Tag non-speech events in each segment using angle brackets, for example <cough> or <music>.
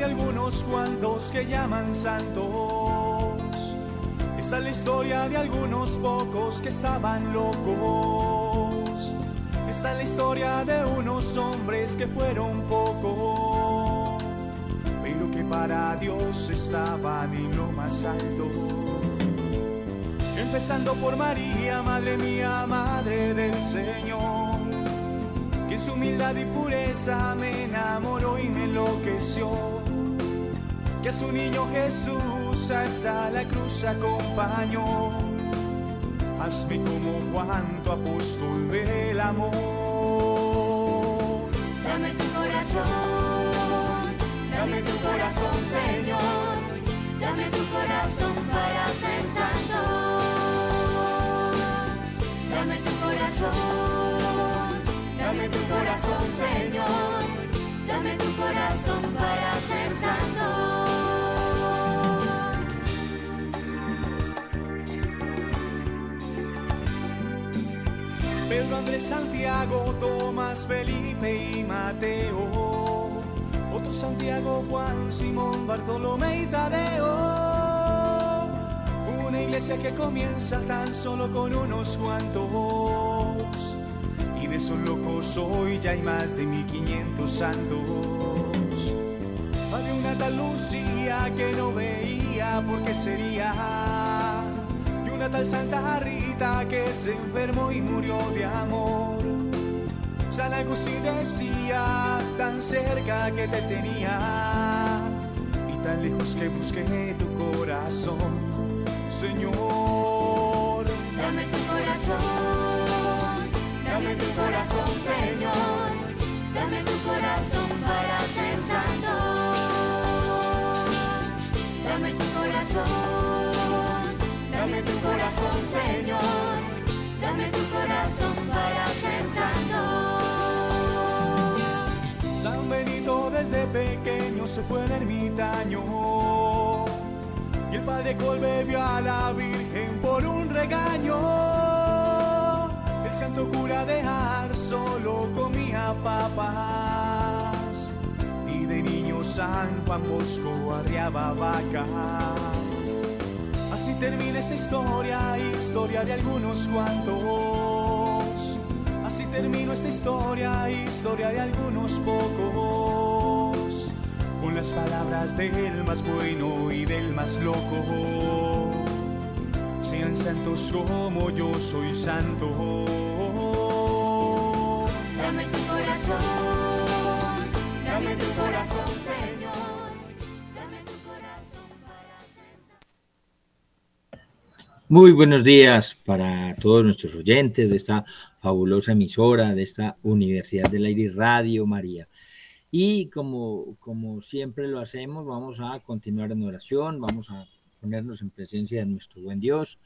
de algunos cuantos que llaman santos. Esta es la historia de algunos pocos que estaban locos. Esta es la historia de unos hombres que fueron pocos, pero que para Dios estaban en lo más alto. Empezando por María, Madre mía, Madre del Señor, que su humildad y pureza me enamoró y me enloqueció. Que su niño Jesús hasta la cruz acompañó. Hazme como Juan, tu apóstol del amor. Dame tu corazón, dame tu corazón, Señor. Dame tu corazón para ser santo. Dame tu corazón, dame tu corazón, Señor. Dame tu corazón para ser santo. Santiago, Tomás, Felipe y Mateo. Otro Santiago, Juan, Simón, Bartolomé y Tadeo. Una iglesia que comienza tan solo con unos cuantos. Y de esos locos hoy ya hay más de 1500 santos. Había una tal Lucía que no veía por qué sería una tal Santa Rita que se enfermó y murió de amor. San Agustín decía, tan cerca que te tenía y tan lejos que busqué tu corazón, Señor. Dame tu corazón, dame tu corazón, Señor. Dame tu corazón para ser santo. Dame tu corazón, dame tu corazón, Señor. Dame tu corazón para ser santo. San Benito desde pequeño se fue el ermitaño y el padre Colbe vio a la Virgen por un regaño. El santo cura dejar solo comía papas y de niño San Juan Bosco arriaba vacas. Así termina esta historia, historia de algunos cuantos. Así termina esta historia, historia de algunos pocos. Con las palabras del más bueno y del más loco. Sean santos como yo soy santo. Dame tu corazón, dame tu corazón, Muy buenos días para todos nuestros oyentes de esta fabulosa emisora, de esta Universidad del Aire Radio María. Y como, como siempre lo hacemos, vamos a continuar en oración, vamos a ponernos en presencia de nuestro buen Dios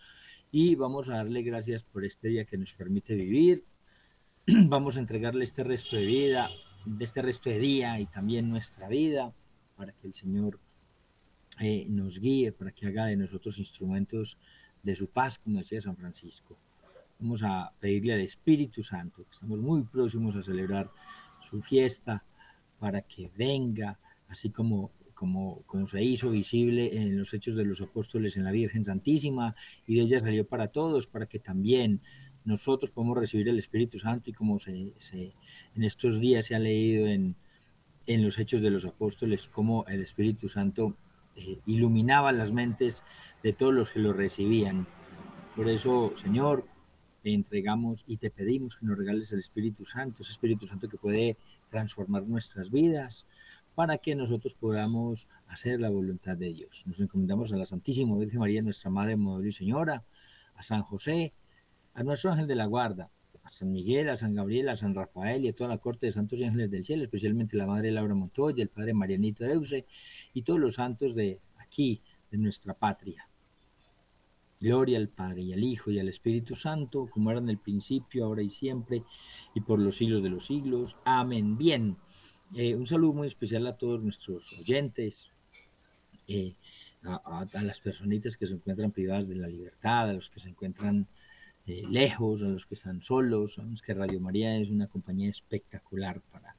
y vamos a darle gracias por este día que nos permite vivir. <clears throat> Vamos a entregarle este resto de vida, de este resto de día y también nuestra vida para que el Señor eh, nos guíe, para que haga de nosotros instrumentos de su paz, como decía San Francisco. Vamos a pedirle al Espíritu Santo, que estamos muy próximos a celebrar su fiesta, para que venga, así como, como, como se hizo visible en los hechos de los apóstoles en la Virgen Santísima, y de ella salió para todos, para que también nosotros podamos recibir el Espíritu Santo, y como se, se- en estos días se ha leído en, en los hechos de los apóstoles, cómo el Espíritu Santo eh, iluminaba las mentes de todos los que lo recibían. Por eso, Señor, te entregamos y te pedimos que nos regales el Espíritu Santo, ese Espíritu Santo que puede transformar nuestras vidas para que nosotros podamos hacer la voluntad de Dios. Nos encomendamos a la Santísima Virgen María, nuestra Madre, Modelo y Señora, a San José, a nuestro ángel de la guarda, a San Miguel, a San Gabriel, a San Rafael y a toda la corte de santos y ángeles del cielo, especialmente la Madre Laura Montoya, el Padre Marianito Euse y todos los santos de aquí, de nuestra patria. Gloria al Padre y al Hijo y al Espíritu Santo, como era en el principio, ahora y siempre, y por los siglos de los siglos. Amén. Bien, eh, un saludo muy especial a todos nuestros oyentes, eh, a, a- a las personitas que se encuentran privadas de la libertad, a los que se encuentran lejos, a los que están solos. Sabemos que Radio María es una compañía espectacular para,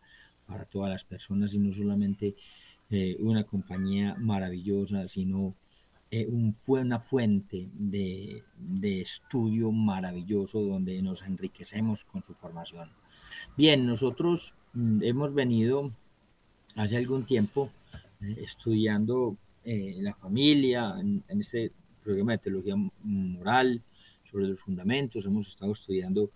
para todas las personas y no solamente eh, una compañía maravillosa, sino eh, fue una fuente de, de, estudio maravilloso donde nos enriquecemos con su formación. Bien, nosotros mm, hemos venido hace algún tiempo eh, estudiando la familia en, en, este programa de teología moral sobre los fundamentos, hemos estado estudiando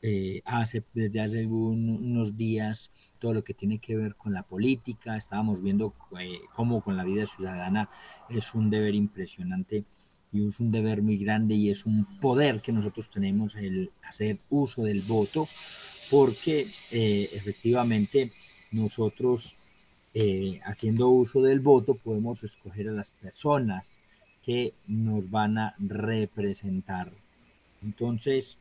eh, hace, desde hace unos días todo lo que tiene que ver con la política. Estábamos viendo eh, cómo con la vida ciudadana es un deber impresionante y es un deber muy grande y es un poder que nosotros tenemos el hacer uso del voto porque eh, efectivamente nosotros haciendo uso del voto podemos escoger a las personas que nos van a representar. Entonces,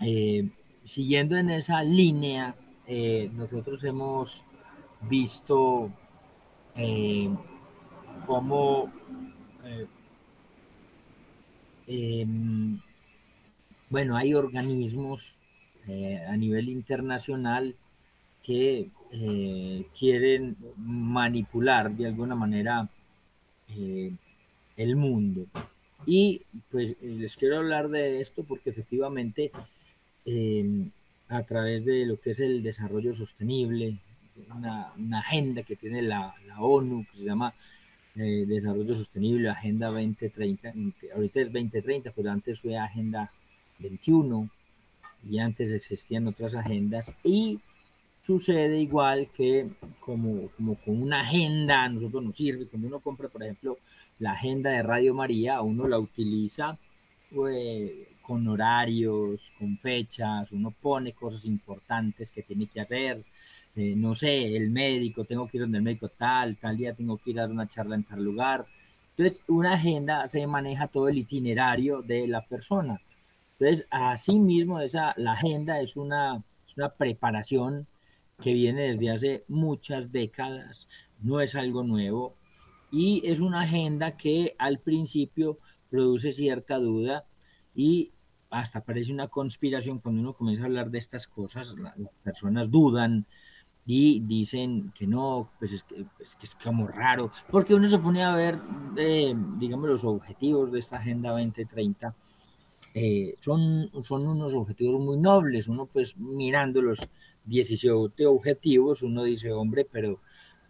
eh, siguiendo en esa línea, eh, nosotros hemos visto eh, cómo, em, bueno, hay organismos a nivel internacional que quieren manipular de alguna manera el mundo. Y pues les quiero hablar de esto porque efectivamente Em, a través de lo que es el desarrollo sostenible, una, agenda que tiene la, ONU que se llama eh, Desarrollo Sostenible, Agenda 2030, ahorita es 2030, pero antes fue Agenda 21 y antes existían otras agendas y sucede igual que como, como con una agenda a nosotros nos sirve, cuando uno compra por ejemplo la agenda de Radio María, uno la utiliza pues, con horarios, con fechas, uno pone cosas importantes que tiene que hacer. Eh, no sé, el médico, tengo que ir donde el médico tal, tal día tengo que ir a dar una charla en tal lugar. Entonces, una agenda se maneja todo el itinerario de la persona. Entonces, así mismo, esa, la agenda es una, es una preparación que viene desde hace muchas décadas, no es algo nuevo, y es una agenda que al principio produce cierta duda y hasta parece una conspiración cuando uno comienza a hablar de estas cosas, las personas dudan y dicen que no, pues es que, es como raro, porque uno se pone a ver, eh, digamos, los objetivos de esta Agenda 2030. Eh, son, son unos objetivos muy nobles, uno pues mirando los 17 objetivos, uno dice, hombre, pero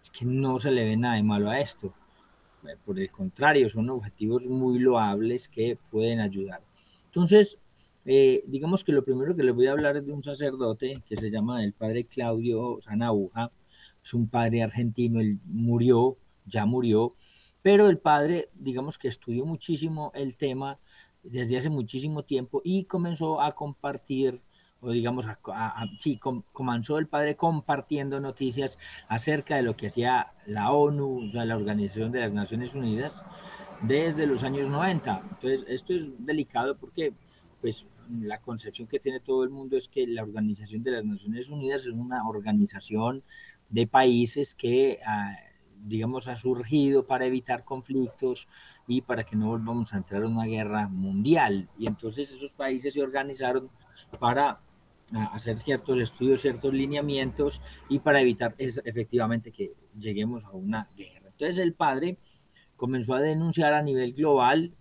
es que no se le ve nada de malo a esto. Por el contrario, son objetivos muy loables que pueden ayudar. Entonces, eh, digamos que lo primero que les voy a hablar es de un sacerdote que se llama el padre Claudio Sanauja. Es un padre argentino, él murió, ya murió, pero el padre, digamos que estudió muchísimo el tema desde hace muchísimo tiempo y comenzó a compartir o digamos, sí, comenzó el padre compartiendo noticias acerca de lo que hacía la ONU, o sea, la Organización de las Naciones Unidas, desde los años 90. Entonces, esto es delicado porque, pues, la concepción que tiene todo el mundo es que la Organización de las Naciones Unidas es una organización de países que, ah, digamos, ha surgido para evitar conflictos y para que no volvamos a entrar en una guerra mundial. Y entonces esos países se organizaron para ah, hacer ciertos estudios, ciertos lineamientos y para evitar efectivamente que lleguemos a una guerra. Entonces el padre comenzó a denunciar a nivel global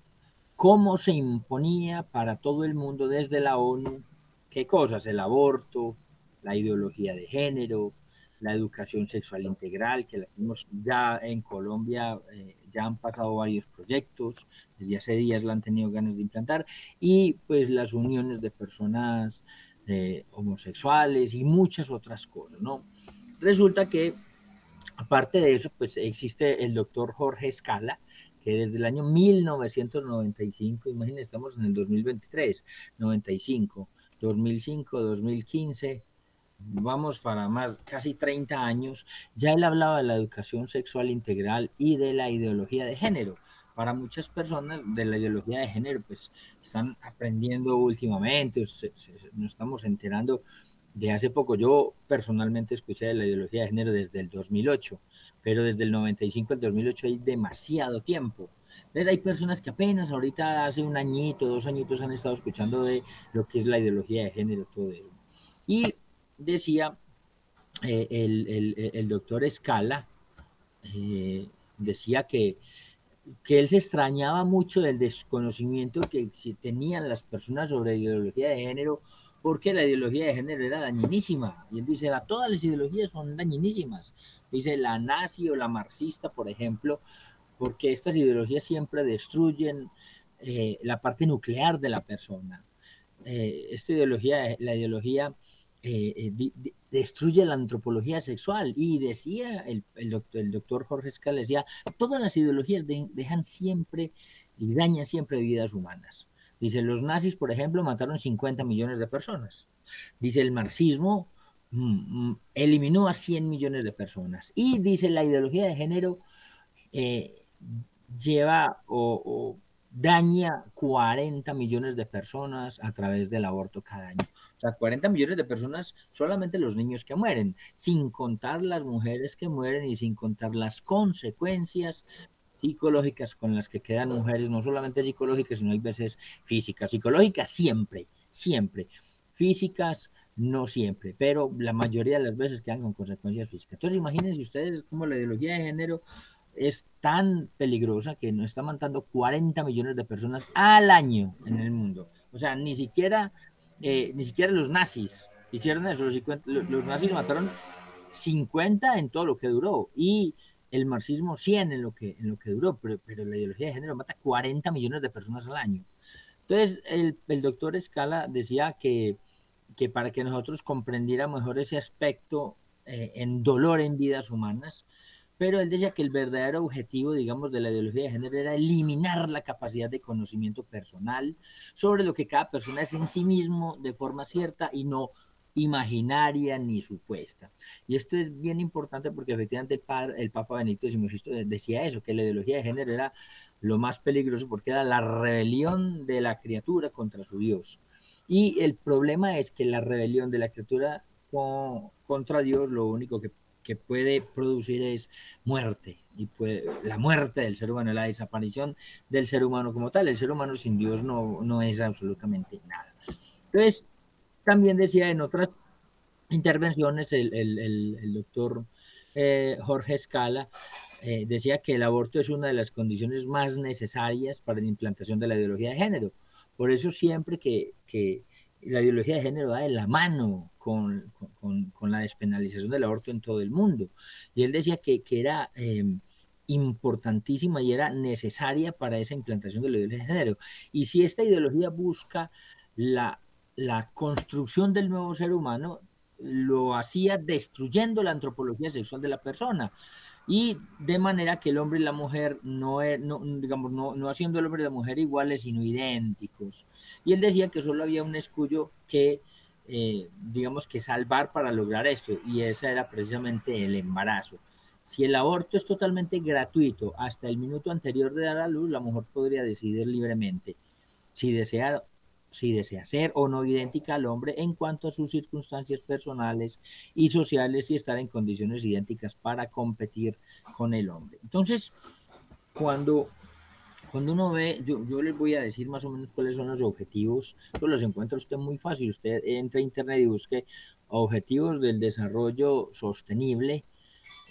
cómo se imponía para todo el mundo desde la ONU, qué cosas, el aborto, la ideología de género, la educación sexual integral, que la tenemos ya en Colombia, eh, ya han pasado varios proyectos, desde hace días la han tenido ganas de implantar, y pues las uniones de personas eh, homosexuales y muchas otras cosas, ¿no? Resulta que, aparte de eso, pues existe el doctor Jorge Escala, que desde el año 1995, imagínense, estamos en el 2023, 95, 2005, 2015, vamos para más, casi 30 años, ya él hablaba de la educación sexual integral y de la ideología de género. Para muchas personas de la ideología de género, pues están aprendiendo últimamente, nos estamos enterando de hace poco. Yo personalmente escuché de la ideología de género desde el 2008, pero desde el 95 al 2008 hay demasiado tiempo. Entonces hay personas que apenas ahorita hace un añito, dos añitos han estado escuchando de lo que es la ideología de género, todo eso. Y decía eh, el, el, el, doctor Escala eh, decía que, que él se extrañaba mucho del desconocimiento que tenían las personas sobre ideología de género, porque la ideología de género era dañinísima. Y él dice, todas las ideologías son dañinísimas. Dice la nazi o la marxista, por ejemplo, porque estas ideologías siempre destruyen eh, la parte nuclear de la persona. Eh, esta ideología, la ideología eh, destruye la antropología sexual y decía el, doctor, el doctor, Jorge Escala, decía, todas las ideologías dejan siempre y dañan siempre vidas humanas. Dice, los nazis, por ejemplo, mataron 50 millones de personas. Dice, el marxismo mm, mm, eliminó a 100 millones de personas. Y dice, la ideología de género lleva o, daña 40 millones de personas a través del aborto cada año. O sea, 40 millones de personas, solamente los niños que mueren, sin contar las mujeres que mueren y sin contar las consecuencias psicológicas con las que quedan mujeres, no solamente psicológicas, sino hay veces físicas. Psicológicas siempre, siempre. Físicas no siempre, pero la mayoría de las veces quedan con consecuencias físicas. Entonces imagínense ustedes cómo la ideología de género es tan peligrosa que nos está matando 40 millones de personas al año en el mundo. O sea, ni siquiera, eh, ni siquiera los nazis hicieron eso. Los, nazis mataron 50 en todo lo que duró y el marxismo 100 en lo que, en lo que duró, pero, pero la ideología de género mata 40 millones de personas al año. Entonces, el, el doctor Escala decía que, que, para que nosotros comprendiéramos mejor ese aspecto eh, en dolor en vidas humanas, pero él decía que el verdadero objetivo, digamos, de la ideología de género era eliminar la capacidad de conocimiento personal sobre lo que cada persona es en sí mismo de forma cierta y no imaginaria ni supuesta. Y esto es bien importante porque efectivamente el, padre, el Papa Benito XVI decía eso, que la ideología de género era lo más peligroso porque era la rebelión de la criatura contra su Dios. Y el problema es que la rebelión de la criatura contra Dios lo único que que puede producir es muerte, y puede, la muerte del ser humano, la desaparición del ser humano como tal. El ser humano sin Dios no, no es absolutamente nada. Entonces, también decía en otras intervenciones el, el, el, doctor eh, Jorge Escala, eh, decía que el aborto es una de las condiciones más necesarias para la implantación de la ideología de género. Por eso siempre que, que la ideología de género va de la mano con, la despenalización del aborto en todo el mundo. Y él decía que, que era eh, importantísima y era necesaria para esa implantación de la ideología. Y si esta ideología busca la, la construcción del nuevo ser humano, lo hacía destruyendo la antropología sexual de la persona y de manera que el hombre y la mujer no, no digamos, no, no, haciendo el hombre y la mujer iguales, sino idénticos. Y él decía que solo había un escudo que, eh, digamos, que salvar para lograr esto, y ese era precisamente el embarazo. Si el aborto es totalmente gratuito hasta el minuto anterior de dar a luz, la mujer podría decidir libremente si desea si desea ser o no idéntica al hombre en cuanto a sus circunstancias personales y sociales y estar en condiciones idénticas para competir con el hombre. Entonces, cuando, cuando uno ve, yo, yo les voy a decir más o menos cuáles son los objetivos, pues los encuentra usted muy fácil, usted entra a internet y busque objetivos del desarrollo sostenible.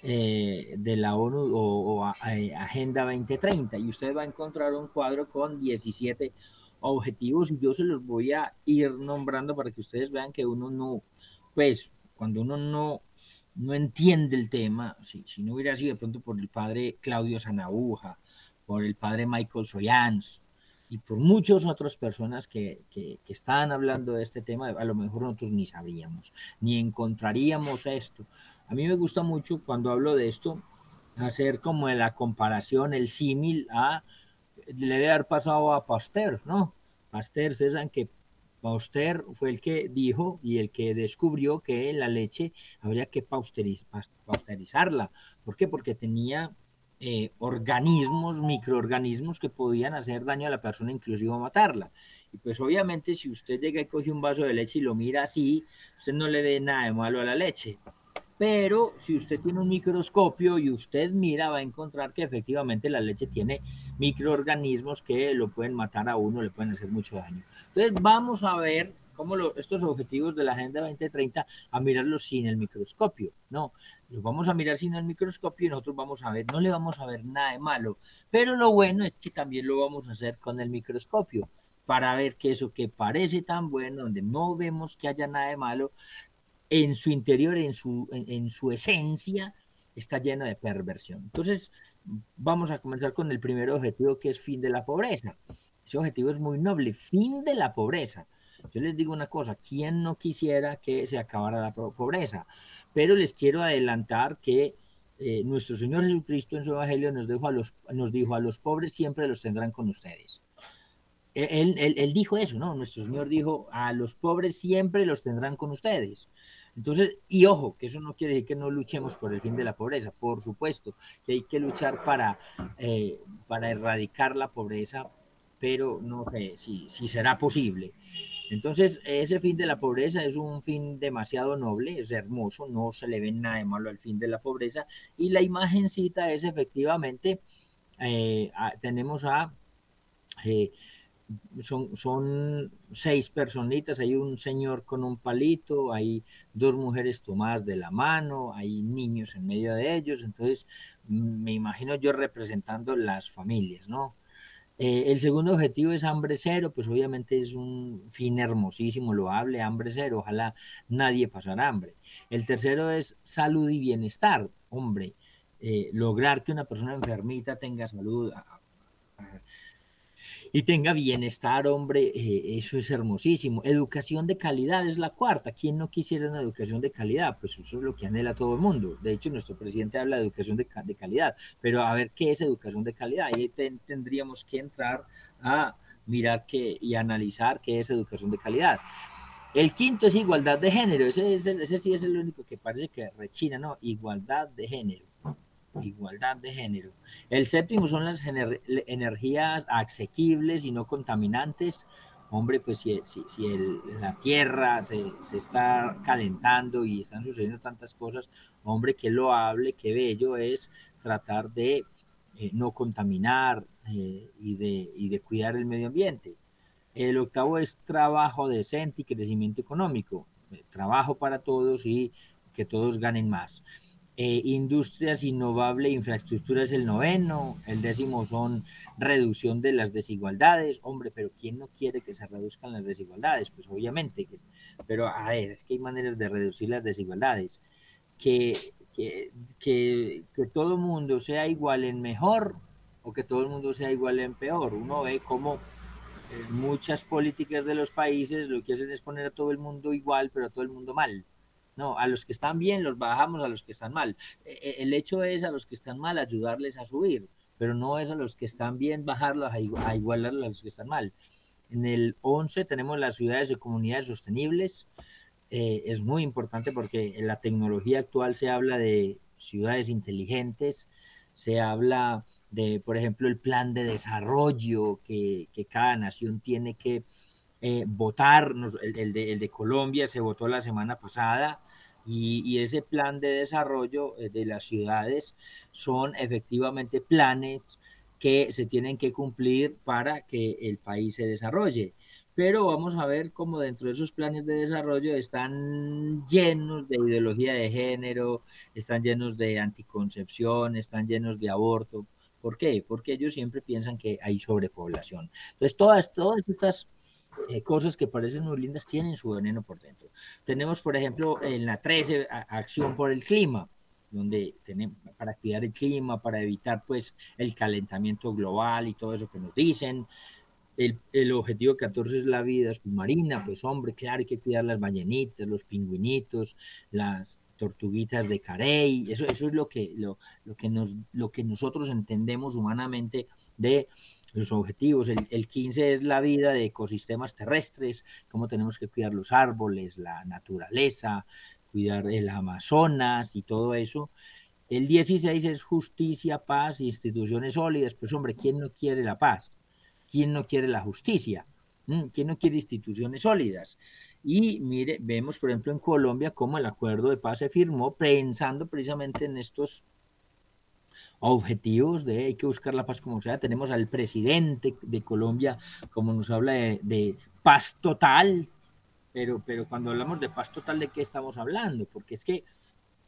Eh, de la ONU o, o Agenda 2030 y usted va a encontrar un cuadro con 17 objetivos y yo se los voy a ir nombrando para que ustedes vean que uno no, pues cuando uno no, no entiende el tema, si, si no hubiera sido de pronto por el padre Claudio Sanabuja, por el padre Michael Soyans y por muchas otras personas que, que, que estaban hablando de este tema, a lo mejor nosotros ni sabríamos, ni encontraríamos esto. A mí me gusta mucho cuando hablo de esto, hacer como la comparación, el símil a le debe haber pasado a Pasteur, ¿no? Pasteur, saben que Pasteur fue el que dijo y el que descubrió que la leche habría que pasteurizarla. ¿Por qué? Porque tenía eh, organismos, microorganismos que podían hacer daño a la persona, inclusive matarla. Y pues obviamente si usted llega y coge un vaso de leche y lo mira así, usted no le ve nada de malo a la leche. Pero si usted tiene un microscopio y usted mira, va a encontrar que efectivamente la leche tiene microorganismos que lo pueden matar a uno, le pueden hacer mucho daño. Entonces vamos a ver como estos objetivos de la Agenda 2030 a mirarlos sin el microscopio, no, los vamos a mirar sin el microscopio y nosotros vamos a ver, no le vamos a ver nada de malo, pero lo bueno es que también lo vamos a hacer con el microscopio para ver que eso que parece tan bueno, donde no vemos que haya nada de malo, en su interior, en su, en su esencia, está lleno de perversión. Entonces, vamos a comenzar con el primer objetivo que es fin de la pobreza. Ese objetivo es muy noble, fin de la pobreza. Yo les digo una cosa, ¿quién no quisiera que se acabara la pobreza? Pero les quiero adelantar que eh, nuestro Señor Jesucristo en su Evangelio nos dijo, a los, nos dijo, a los pobres siempre los tendrán con ustedes. E, él, él, él, dijo eso, ¿no? Nuestro Señor dijo, a los pobres siempre los tendrán con ustedes. Entonces, y ojo, que eso no quiere decir que no luchemos por el fin de la pobreza, por supuesto, que hay que luchar para, eh, para erradicar la pobreza, pero no sé si, si será posible. Entonces, ese fin de la pobreza es un fin demasiado noble, es hermoso, no se le ve nada de malo al fin de la pobreza, y la imagencita es efectivamente, eh, tenemos a... Eh, son, son seis personitas, hay un señor con un palito, hay dos mujeres tomadas de la mano, hay niños en medio de ellos, entonces mm, me imagino yo representando las familias, ¿no? Eh, el segundo objetivo es hambre cero, pues obviamente es un fin hermosísimo, loable, hambre cero, ojalá nadie pasara hambre. El tercero es salud y bienestar, hombre, eh, lograr que una persona enfermita tenga salud, y tenga bienestar, hombre, eh, eso es hermosísimo. Educación de calidad es la cuarta. ¿Quién no quisiera una educación de calidad? Pues eso es lo que anhela todo el mundo. De hecho, nuestro presidente habla de educación de, calidad. Pero a ver, ¿qué es educación de calidad? Ahí tendríamos que entrar a mirar qué y analizar qué es educación de calidad. El quinto es igualdad de género. Ese, ese sí es el único que parece que rechina, ¿no? Igualdad de género igualdad de género. El séptimo son las energías asequibles y no contaminantes. Hombre, pues si, la tierra se, está calentando y están sucediendo tantas cosas, hombre, qué loable, qué bello es tratar de eh, no contaminar eh, y, de, y de cuidar el medio ambiente. El octavo es trabajo decente y crecimiento económico. Trabajo para todos y que todos ganen más. Eh, industrias innovable, infraestructura es el noveno, el décimo son reducción de las desigualdades, hombre, pero ¿quién no quiere que se reduzcan las desigualdades? Pues obviamente, pero a ver, es que hay maneras de reducir las desigualdades, que, que, que, que todo mundo sea igual en mejor o que todo el mundo sea igual en peor. Uno ve cómo eh, muchas políticas de los países lo que hacen es poner a todo el mundo igual, pero a todo el mundo mal. No, a los que están bien los bajamos, a los que están mal. E, e, el hecho es a los que están mal ayudarles a subir, pero no es a los que están bien bajarlos, a igualarlos a los que están mal. En el 11 tenemos las ciudades y comunidades sostenibles. Eh, es muy importante porque en la tecnología actual se habla de ciudades inteligentes, se habla de, por ejemplo, el plan de desarrollo que, que cada nación tiene que eh, votar, el, de, el, de, Colombia se votó la semana pasada y, ese plan de desarrollo eh, de las ciudades son efectivamente planes que se tienen que cumplir para que el país se desarrolle. Pero vamos a ver cómo dentro de esos planes de desarrollo están llenos de ideología de género, están llenos de anticoncepción, están llenos de aborto. ¿Por qué? Porque ellos siempre piensan que hay sobrepoblación. Entonces, todas, todas estas eh, cosas que parecen muy lindas tienen su veneno por dentro. Tenemos, por ejemplo, en la 13, acción por el clima, donde tenemos para cuidar el clima, para evitar pues el calentamiento global y todo eso que nos dicen. El, el, objetivo 14 es la vida submarina, pues hombre, claro, hay que cuidar las ballenitas, los pingüinitos, las tortuguitas de Carey, eso, eso es lo que, lo, lo, que nos, lo que nosotros entendemos humanamente de los objetivos. El, 15 es la vida de ecosistemas terrestres, cómo tenemos que cuidar los árboles, la naturaleza, cuidar el Amazonas y todo eso. El 16 es justicia, paz, instituciones sólidas. Pues hombre, ¿quién no quiere la paz? ¿Quién no quiere la justicia? ¿Mm? ¿Quién no quiere instituciones sólidas? Y mire, vemos por ejemplo en Colombia cómo el acuerdo de paz se firmó pensando precisamente en estos objetivos de hay que buscar la paz como sea. Tenemos al presidente de Colombia, como nos habla de, paz total, pero, pero cuando hablamos de paz total, ¿de qué estamos hablando? Porque es que,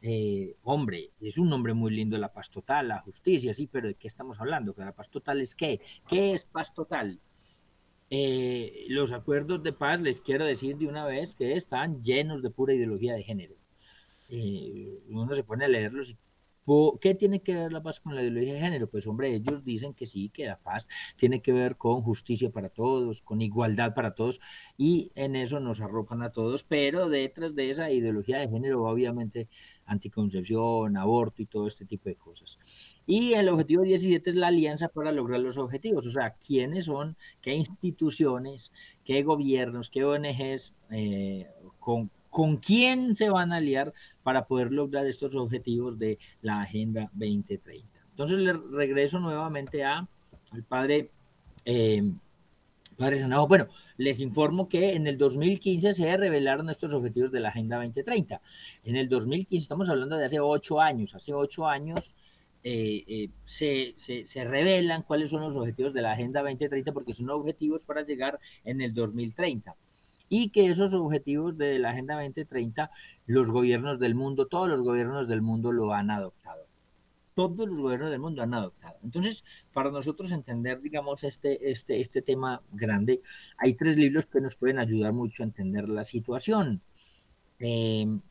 eh, hombre, es un nombre muy lindo la paz total, la justicia, sí, pero ¿de qué estamos hablando? Que la paz total es qué? ¿Qué es paz total? Eh, los acuerdos de paz, les quiero decir de una vez que están llenos de pura ideología de género. Eh, uno se pone a leerlos y ¿Qué tiene que ver la paz con la ideología de género? Pues hombre, ellos dicen que sí, que la paz tiene que ver con justicia para todos, con igualdad para todos, y en eso nos arropan a todos, pero detrás de esa ideología de género, obviamente, anticoncepción, aborto y todo este tipo de cosas. Y el objetivo 17 es la alianza para lograr los objetivos, o sea, quiénes son, qué instituciones, qué gobiernos, qué ONGs, eh, con con quién se van a aliar para poder lograr estos objetivos de la Agenda 2030. Entonces le regreso nuevamente a, al padre, eh, padre Sanado. Bueno, les informo que en el 2015 se revelaron estos objetivos de la Agenda 2030. En el 2015, estamos hablando de hace ocho años, hace ocho años eh, eh, se, se, se, revelan cuáles son los objetivos de la Agenda 2030 porque son objetivos para llegar en el 2030 y que esos objetivos de la Agenda 2030 los gobiernos del mundo, todos los gobiernos del mundo lo han adoptado. Todos los gobiernos del mundo han adoptado. Entonces, para nosotros entender, digamos, este, este, este tema grande, hay tres libros que nos pueden ayudar mucho a entender la situación. Em,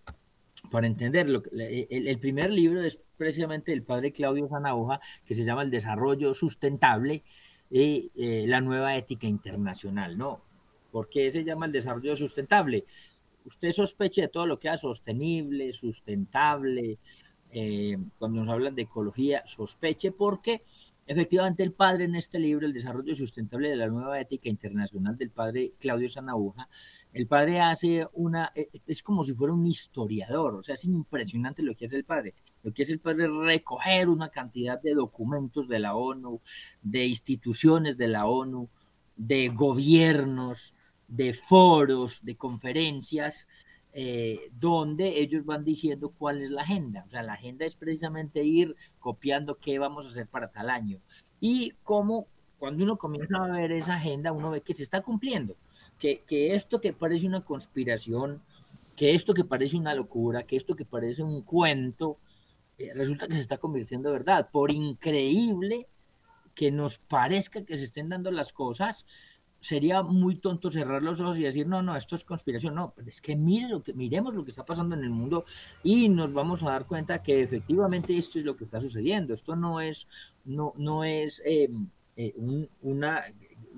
para entenderlo, el, el, primer libro es precisamente el padre Claudio Zanauja, que se llama El desarrollo sustentable y eh, la nueva ética internacional, ¿no? ¿Por qué se llama el desarrollo sustentable? Usted sospeche de todo lo que es sostenible, sustentable, eh, cuando nos hablan de ecología, sospeche porque efectivamente el padre en este libro, El desarrollo sustentable de la nueva ética internacional del padre Claudio Sanauja, el padre hace una, e, e, es como si fuera un historiador, o sea, es impresionante lo que hace el padre. Lo que hace el padre es recoger una cantidad de documentos de la ONU, de instituciones de la ONU, de gobiernos, de foros, de conferencias, eh, donde ellos van diciendo cuál es la agenda. O sea, la agenda es precisamente ir copiando qué vamos a hacer para tal año. Y cómo cuando uno comienza a ver esa agenda, uno ve que se está cumpliendo, que, que esto que parece una conspiración, que esto que parece una locura, que esto que parece un cuento, eh, resulta que se está convirtiendo en verdad. Por increíble que nos parezca que se estén dando las cosas, sería muy tonto cerrar los ojos y decir, no, no, esto es conspiración. No, es que, mire lo que miremos lo que está pasando en el mundo y nos vamos a dar cuenta que efectivamente esto es lo que está sucediendo. Esto no es, no, no es em, eh, una,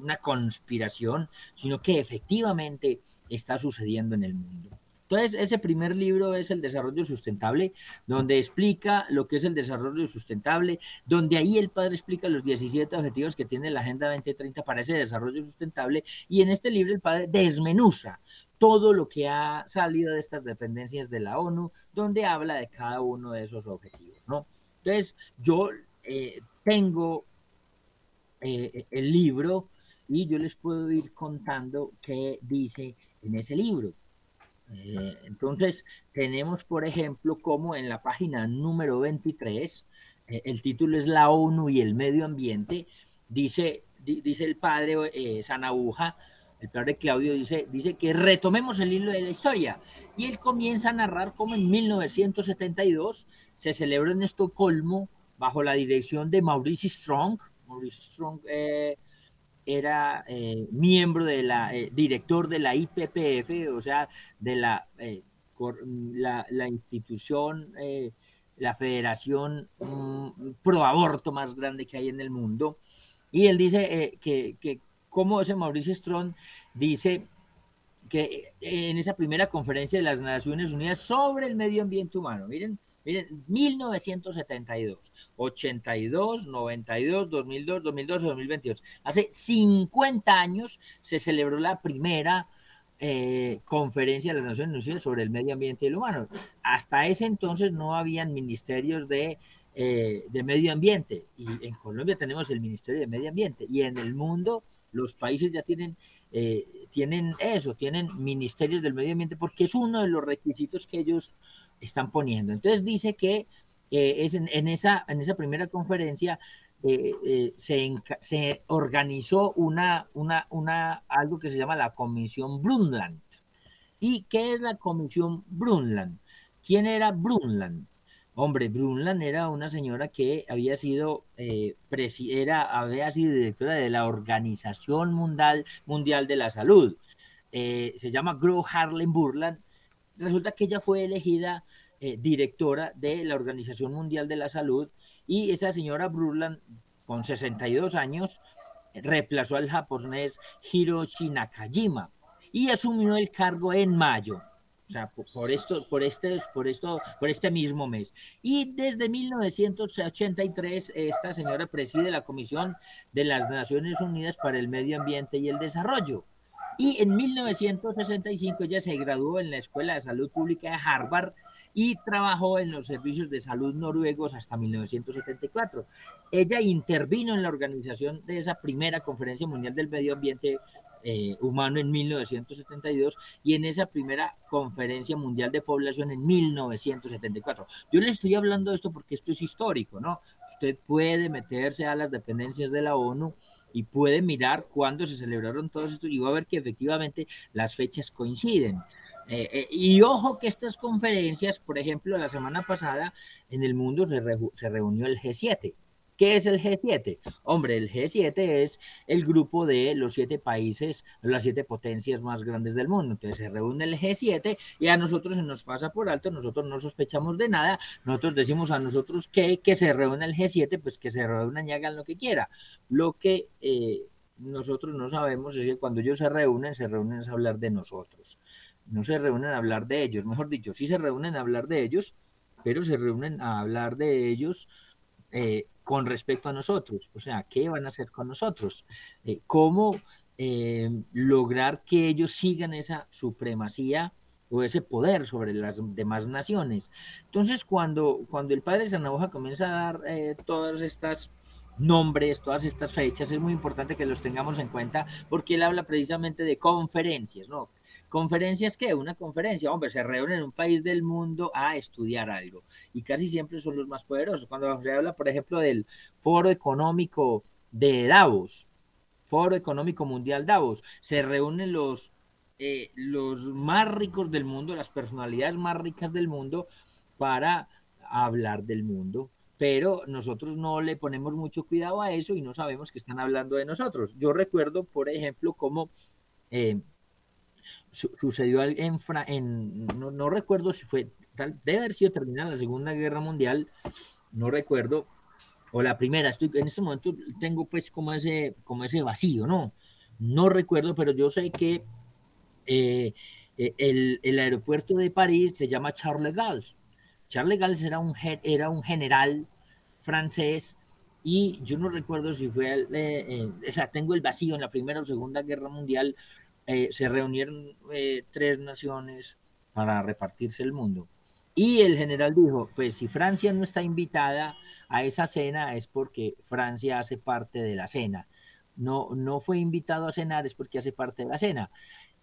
una conspiración, sino que efectivamente está sucediendo en el mundo. Entonces, ese primer libro es el desarrollo sustentable, donde explica lo que es el desarrollo sustentable, donde ahí el padre explica los 17 objetivos que tiene la Agenda 2030 para ese desarrollo sustentable, y en este libro el padre desmenuza todo lo que ha salido de estas dependencias de la ONU, donde habla de cada uno de esos objetivos, ¿no? Entonces, yo eh, tengo eh, el libro y yo les puedo ir contando qué dice en ese libro. Eh, entonces, tenemos, por ejemplo, como en la página número 23, eh, el título es La ONU y el medio ambiente, dice, dice el padre eh, Sanabuja, el padre Claudio dice, dice que retomemos el hilo de la historia. Y él comienza a narrar cómo en 1972 se celebró en Estocolmo, bajo la dirección de Maurice Strong. Maurice Strong eh, era eh, miembro de la, eh, director de la IPPF, o sea, de la, eh, la, la, institución, la federación mm, pro aborto más grande que hay en el mundo. Y él dice que, que, como ese Mauricio Strong dice que en esa primera conferencia de las Naciones Unidas sobre el medio ambiente humano, miren, Miren, 1972, 82, 92, 2002, 2012, 2022. Hace 50 años se celebró la primera eh, conferencia de las Naciones Unidas sobre el medio ambiente y el humano. Hasta ese entonces no habían ministerios de, eh, de medio ambiente. Y en Colombia tenemos el Ministerio de Medio Ambiente. Y en el mundo los países ya tienen, eh, tienen eso, tienen ministerios del medio ambiente porque es uno de los requisitos que ellos están poniendo. Entonces dice que es en, en, esa, en esa primera conferencia eh, eh, se, se, organizó una, una, una, algo que se llama la Comisión Brundtland. ¿Y qué es la Comisión Brundtland? ¿Quién era Brundtland? Hombre, Brundtland era una señora que había sido, eh, era, había sido directora de la Organización Mundial, Mundial de la Salud. Eh, se llama Gro Harlem Brundtland. Resulta que ella fue elegida eh, directora de la Organización Mundial de la Salud y esa señora Brundtland, con 62 años, reemplazó al japonés Hiroshi Nakajima y asumió el cargo en mayo. O sea, por, esto, por, este, por, esto, por este mismo mes. Y desde 1983, esta señora preside la Comisión de las Naciones Unidas para el Medio Ambiente y el Desarrollo. Y en 1965 ella se graduó en la Escuela de Salud Pública de Harvard y trabajó en los servicios de salud noruegos hasta 1974. Ella intervino en la organización de esa primera conferencia mundial del medio ambiente eh, humano en 1972 y en esa primera conferencia mundial de población en 1974. Yo le estoy hablando de esto porque esto es histórico, ¿no? Usted puede meterse a las dependencias de la ONU y puede mirar cuándo se celebraron todos estos y va a ver que efectivamente las fechas coinciden. Eh, eh, y ojo que estas conferencias, por ejemplo, la semana pasada en el mundo se, se reunió el G7. ¿Qué es el G7? Hombre, el G7 es el grupo de los siete países, las siete potencias más grandes del mundo. Entonces se reúne el G7 y a nosotros se nos pasa por alto, nosotros no sospechamos de nada, nosotros decimos a nosotros que, que se reúne el G7, pues que se reúnan y hagan lo que quiera. Lo que eh, nosotros no sabemos es que cuando ellos se reúnen, se reúnen a hablar de nosotros no se reúnen a hablar de ellos, mejor dicho, sí se reúnen a hablar de ellos, pero se reúnen a hablar de ellos eh, con respecto a nosotros, o sea, ¿qué van a hacer con nosotros? Eh, ¿Cómo eh, lograr que ellos sigan esa supremacía o ese poder sobre las demás naciones? Entonces, cuando, cuando el padre Zanahoja comienza a dar todas estas nombres, todas estas fechas, es muy importante que los tengamos en cuenta porque él habla precisamente de conferencias, ¿no? ¿Conferencias qué? Una conferencia, hombre, se reúnen en un país del mundo a estudiar algo y casi siempre son los más poderosos. Cuando se habla, por ejemplo, del Foro Económico de Davos, Foro Económico Mundial Davos, se reúnen los, eh, los más ricos del mundo, las personalidades más ricas del mundo para hablar del mundo pero nosotros no le ponemos mucho cuidado a eso y no sabemos que están hablando de nosotros. Yo recuerdo, por ejemplo, cómo eh, sucedió en, en no, recuerdo si fue, tal, debe haber sido terminada la Segunda Guerra Mundial, no recuerdo, o la primera, estoy, en este momento tengo pues como ese, como ese vacío, ¿no? No recuerdo, pero yo sé que eh, eh, el, el, aeropuerto de París se llama Charles de Gaulle. Charles de Gaulle era un, era un general francés y yo no recuerdo si fue, eh, o sea, tengo el vacío en la Primera o Segunda Guerra Mundial, eh, se reunieron eh, tres naciones para repartirse el mundo. Y el general dijo, pues si Francia no está invitada a esa cena es porque Francia hace parte de la cena. No, no fue invitado a cenar es porque hace parte de la cena.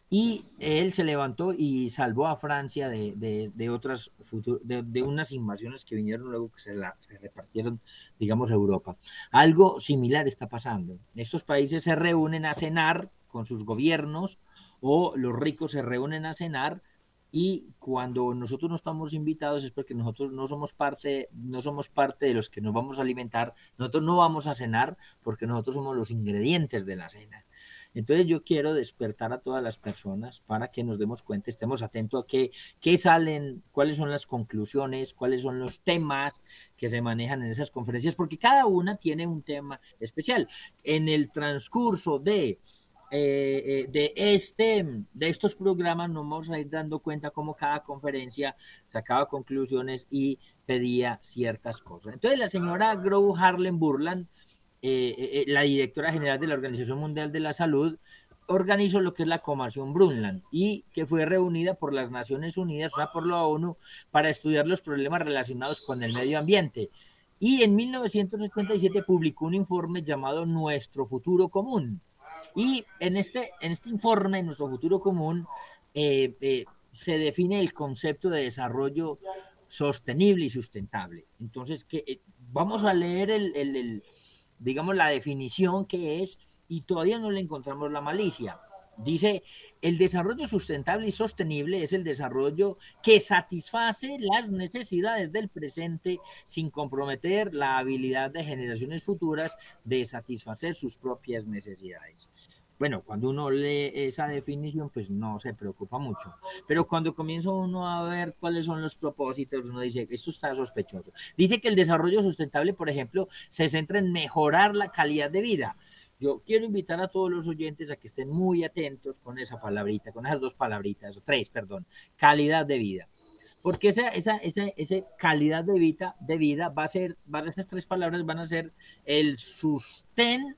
Y él se levantó y salvó a Francia de, de, otras de, unas invasiones que vinieron luego que se, la, se repartieron, digamos, Europa. Algo similar está pasando. Estos países se reúnen a cenar con sus gobiernos o los ricos se reúnen a cenar y cuando nosotros no estamos invitados es porque nosotros no somos parte no somos parte de los que nos vamos a alimentar, nosotros no vamos a cenar porque nosotros somos los ingredientes de la cena. Entonces yo quiero despertar a todas las personas para que nos demos cuenta, estemos atentos a qué, qué salen, cuáles son las conclusiones, cuáles son los temas que se manejan en esas conferencias, porque cada una tiene un tema especial. En el transcurso de eh, eh, de, este, de estos programas nos vamos a ir dando cuenta cómo cada conferencia sacaba conclusiones y pedía ciertas cosas. Entonces la señora Grow Harlem Burland, eh, la directora general de la Organización Mundial de la Salud, organizó lo que es la Comisión Brundtland y que fue reunida por las Naciones Unidas, o sea, por la ONU, para estudiar los problemas relacionados con el medio ambiente. Y en 1987 publicó un informe llamado Nuestro Futuro Común, y en este, en este informe, en nuestro futuro común, eh, eh, se define el concepto de desarrollo sostenible y sustentable. Entonces, eh, vamos a leer el, digamos, la definición que es, y todavía no le encontramos la malicia. Dice, el desarrollo sustentable y sostenible es el desarrollo que satisface las necesidades del presente sin comprometer la habilidad de generaciones futuras de satisfacer sus propias necesidades. Bueno, cuando uno lee esa definición, pues no se preocupa mucho. Pero cuando comienza uno a ver cuáles son los propósitos, uno dice, esto está sospechoso. Dice que el desarrollo sustentable, por ejemplo, se centra en mejorar la calidad de vida yo quiero invitar a todos los oyentes a que estén muy atentos con esa palabrita, con esas dos palabritas, o tres, perdón, calidad de vida. Porque esa, esa, esa, calidad de vida, de vida va a ser, esas tres palabras van a ser el sustén,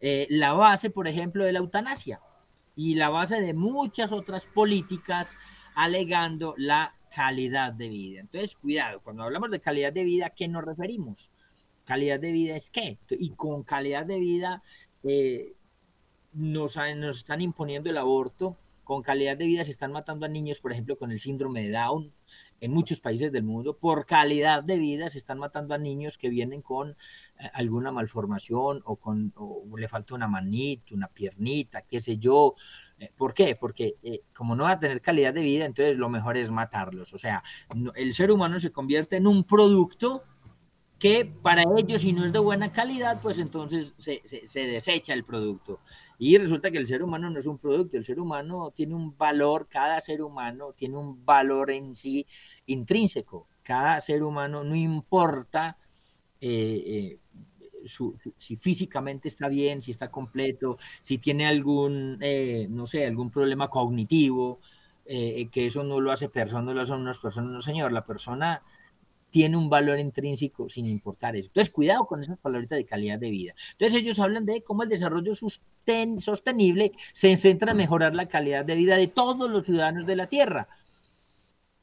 eh, la base, por ejemplo, de la eutanasia y la base de muchas otras políticas alegando la calidad de vida. Entonces, cuidado, cuando hablamos de calidad de vida, ¿a qué nos referimos? calidad de vida es qué. Y con calidad de vida eh, nos, nos están imponiendo el aborto, con calidad de vida se están matando a niños, por ejemplo, con el síndrome de Down en muchos países del mundo. Por calidad de vida se están matando a niños que vienen con eh, alguna malformación o, con, le falta una manita, una piernita, qué sé yo. Eh, ¿Por qué? Porque como no va a tener calidad de vida, entonces lo mejor es matarlos. O sea, el ser humano se convierte en un producto que para ellos si no es de buena calidad, pues entonces se, desecha el producto. Y resulta que el ser humano no es un producto, el ser humano tiene un valor, cada ser humano tiene un valor en sí intrínseco. Cada ser humano, no importa eh, eh, si físicamente está bien, si está completo, si tiene algún, eh, no sé, algún problema cognitivo, que eso no lo hace persona, no lo hacen unas personas, no señor, la persona tiene un valor intrínseco sin importar eso. Entonces, cuidado con esas palabritas de calidad de vida. Entonces, ellos hablan de cómo el desarrollo sostenible se centra en mejorar la calidad de vida de todos los ciudadanos de la Tierra,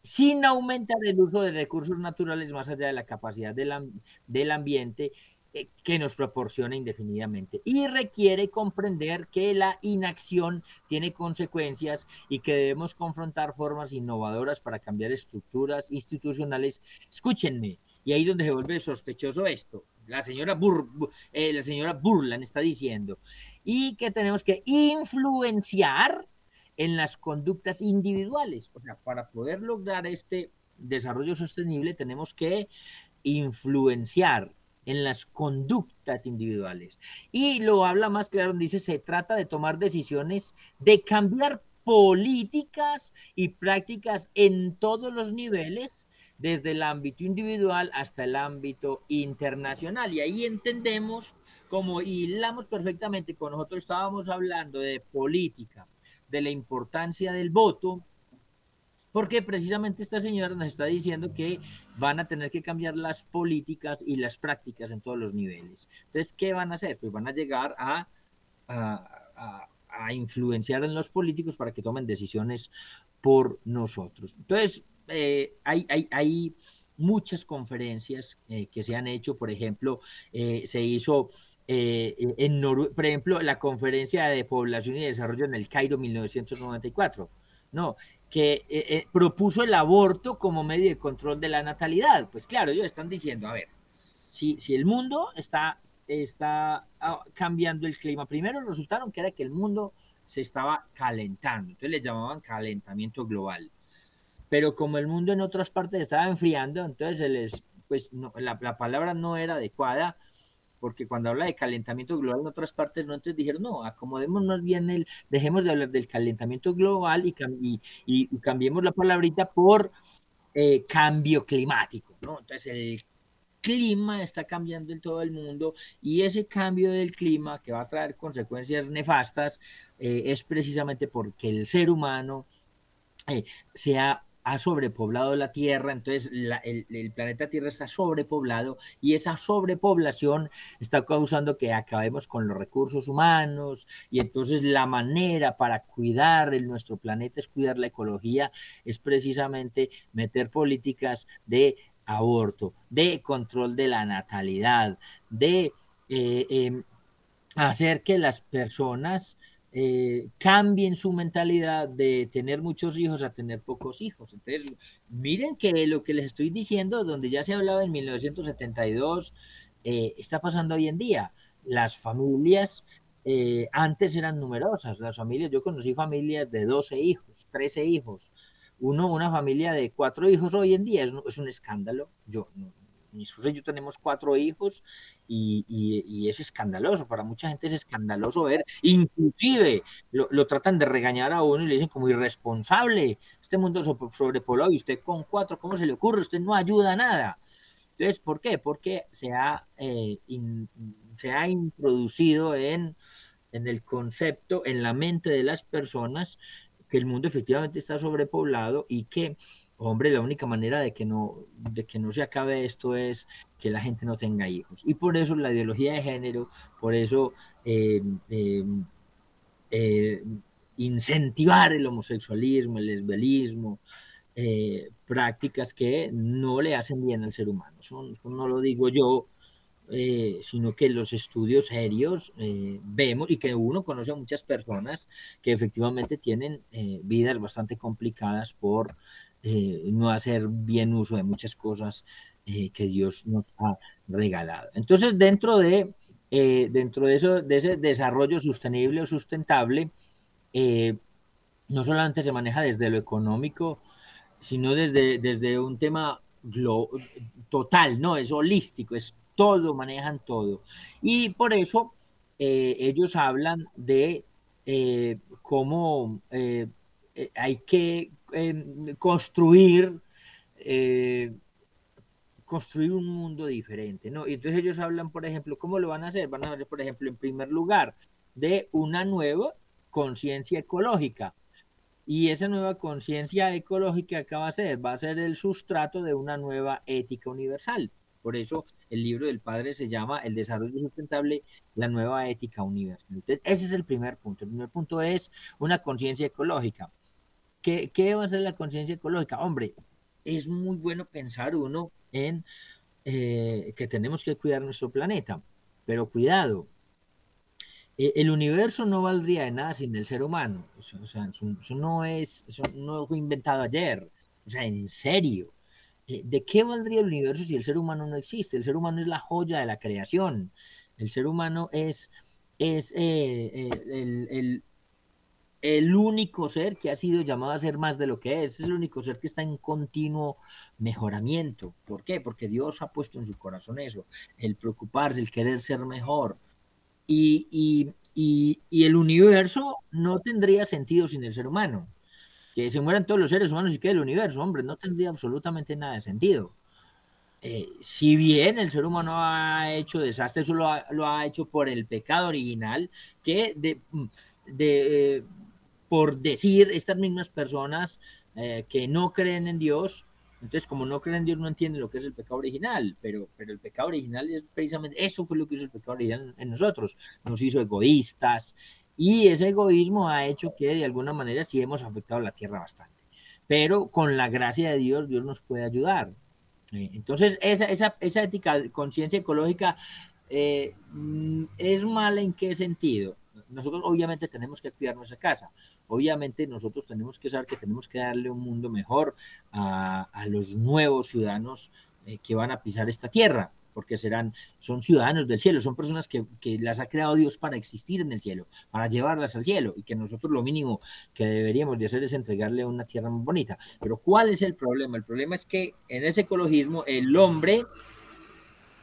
sin aumentar el uso de recursos naturales más allá de la capacidad del, del ambiente que nos proporciona indefinidamente y requiere comprender que la inacción tiene consecuencias y que debemos confrontar formas innovadoras para cambiar estructuras institucionales. Escúchenme, y ahí es donde se vuelve sospechoso esto. La señora, Bur, eh, la señora Burlan está diciendo, y que tenemos que influenciar en las conductas individuales. O sea, para poder lograr este desarrollo sostenible tenemos que influenciar en las conductas individuales. Y lo habla más claro, dice, se trata de tomar decisiones, de cambiar políticas y prácticas en todos los niveles, desde el ámbito individual hasta el ámbito internacional. Y ahí entendemos como hilamos perfectamente, con nosotros estábamos hablando de política, de la importancia del voto, porque precisamente esta señora nos está diciendo que van a tener que cambiar las políticas y las prácticas en todos los niveles. Entonces, ¿qué van a hacer? Pues van a llegar a, a, influenciar en los políticos para que tomen decisiones por nosotros. Entonces, eh, hay, hay, hay, muchas conferencias eh, que se han hecho, por ejemplo, eh, se hizo en por ejemplo, la conferencia de población y desarrollo en el Cairo 1994. No, que eh, eh, propuso el aborto como medio de control de la natalidad. Pues claro, ellos están diciendo, a ver, si, si el mundo está, está ah, cambiando el clima, primero resultaron que era que el mundo se estaba calentando, entonces le llamaban calentamiento global. Pero como el mundo en otras partes estaba enfriando, entonces les, pues la, la palabra no era adecuada, porque cuando habla de calentamiento global en otras partes, no entonces dijeron, no, acomodémonos bien el, dejemos de hablar del calentamiento global y, y, cambiemos la palabrita por eh, cambio climático, ¿no? Entonces el clima está cambiando en todo el mundo y ese cambio del clima que va a traer consecuencias nefastas eh, es precisamente porque el ser humano eh, se ha ha sobrepoblado la Tierra, entonces el, planeta Tierra está sobrepoblado y esa sobrepoblación está causando que acabemos con los recursos humanos y entonces la manera para cuidar el, nuestro planeta es cuidar la ecología, es precisamente meter políticas de aborto, de control de la natalidad, de eh, em, hacer que las personas eh, cambien su mentalidad de tener muchos hijos a tener pocos hijos. Entonces, miren que lo que les estoy diciendo, donde ya se hablaba en 1972, eh, está pasando hoy en día. Las familias eh, antes eran numerosas las familias. Yo conocí familias de 12 hijos, 13 hijos. Uno, una familia de cuatro hijos hoy en día es, es un escándalo. Yo, mi esposa y yo tenemos cuatro hijos y, es escandaloso, para mucha gente es escandaloso ver, inclusive lo, lo, tratan de regañar a uno y le dicen como irresponsable, este mundo sobrepoblado y usted con cuatro, ¿cómo se le ocurre? Usted no ayuda a nada. Entonces, ¿por qué? Porque se ha, eh, se ha introducido en, en el concepto, en la mente de las personas, que el mundo efectivamente está sobrepoblado y que hombre, la única manera de que no, de que no se acabe esto es que la gente no tenga hijos. Y por eso la ideología de género, por eso eh, eh, eh, incentivar el homosexualismo, el lesbianismo, prácticas que no le hacen bien al ser humano. Eso, no lo digo yo, sino que los estudios serios vemos y que uno conoce a muchas personas que efectivamente tienen vidas bastante complicadas por eh, no hacer bien uso de muchas cosas eh, que Dios nos ha regalado. Entonces, dentro de, eh, dentro de, eso, de ese desarrollo sostenible o sustentable, no solamente se maneja desde lo económico, sino desde, desde un tema total, ¿no? Es holístico, es todo, manejan todo. Y por eso ellos hablan de cómo hay que construir, eh, construir un mundo diferente, ¿no? Y entonces ellos hablan, por ejemplo, ¿cómo lo van a hacer? Van a hablar, por ejemplo, en primer lugar, de una nueva conciencia ecológica. Y esa nueva conciencia ecológica que va a ser, va a ser el sustrato de una nueva ética universal. Por eso el libro del padre se llama El desarrollo sustentable, la nueva ética universal. Entonces, ese es el primer punto. El primer punto es una conciencia ecológica. ¿Qué, ¿Qué, va a ser la conciencia ecológica? Hombre, es muy bueno pensar uno en eh, que tenemos que cuidar nuestro planeta, pero cuidado, e, el universo no valdría de nada sin el ser humano. O sea, eso, no es, eso no fue inventado ayer. O sea, en serio. Eh, ¿De qué valdría el universo si el ser humano no existe? El ser humano es la joya de la creación. El ser humano es, es eh, el, el, el único ser que ha sido llamado a ser más de lo que es, es el único ser que está en continuo mejoramiento. ¿Por qué? Porque Dios ha puesto en su corazón eso, el preocuparse, el querer ser mejor. Y, el universo no tendría sentido sin el ser humano. Que se mueran todos los seres humanos y quede el universo, hombre, no tendría absolutamente nada de sentido. Eh, si bien el ser humano ha hecho desastre, eso lo ha, hecho por el pecado original, que de, de, por decir estas mismas personas eh, que no creen en Dios. Entonces, como no creen en Dios, no entienden lo que es el pecado original, pero, pero el pecado original es precisamente eso fue lo que hizo el pecado original en nosotros, nos hizo egoístas y ese egoísmo ha hecho que de alguna manera sí hemos afectado la tierra bastante. Pero con la gracia de Dios, Dios nos puede ayudar. Eh, entonces, esa, esa, esa ética, conciencia ecológica, eh, mm, ¿es mala en qué sentido? Nosotros obviamente tenemos que cuidar nuestra casa, obviamente nosotros tenemos que saber que tenemos que darle un mundo mejor a, los nuevos ciudadanos eh, que van a pisar esta tierra, porque serán, son ciudadanos del cielo, son personas que, que, las ha creado Dios para existir en el cielo, para llevarlas al cielo, y que nosotros lo mínimo que deberíamos de hacer es entregarle una tierra muy bonita. Pero ¿cuál es el problema? El problema es que en ese ecologismo el hombre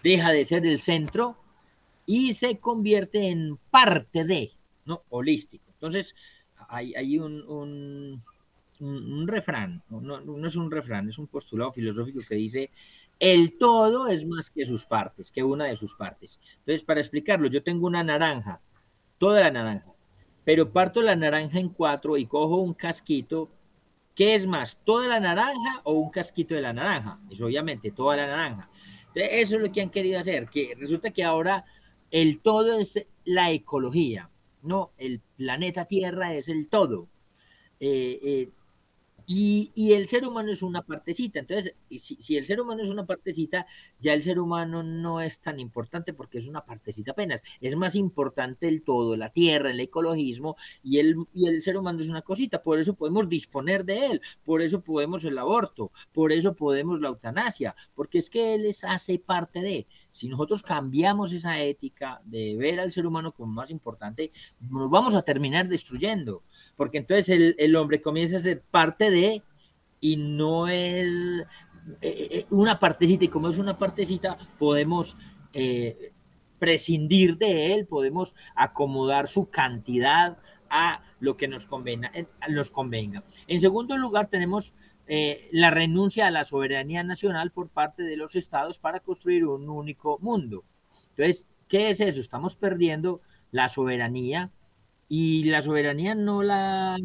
deja de ser el centro y se convierte en parte de, ¿no? Holístico. Entonces, hay, hay un, un, refrán, no, no, es un refrán, es un postulado filosófico que dice, el todo es más que sus partes, que una de sus partes. Entonces, para explicarlo, yo tengo una naranja, toda la naranja, pero parto la naranja en cuatro y cojo un casquito. ¿Qué es más, toda la naranja o un casquito de la naranja? Es obviamente toda la naranja. Entonces, eso es lo que han querido hacer, que resulta que ahora el todo es la ecología, no, el planeta Tierra es el todo. Eh, eh, Y, y, el ser humano es una partecita. Entonces, si, si, el ser humano es una partecita, ya el ser humano no es tan importante porque es una partecita apenas. Es más importante el todo, la tierra, el ecologismo, y el, y el ser humano es una cosita. Por eso podemos disponer de él, por eso podemos el aborto, por eso podemos la eutanasia, porque es que él es, hace parte de. Si nosotros cambiamos esa ética de ver al ser humano como más importante, nos vamos a terminar destruyendo porque entonces el, el hombre comienza a ser parte de y no es eh, eh, una partecita, y como es una partecita, podemos eh, prescindir de él, podemos acomodar su cantidad a lo que nos convenga. Nos convenga. En segundo lugar, tenemos eh, la renuncia a la soberanía nacional por parte de los estados para construir un único mundo. Entonces, ¿qué es eso? Estamos perdiendo la soberanía y la soberanía no la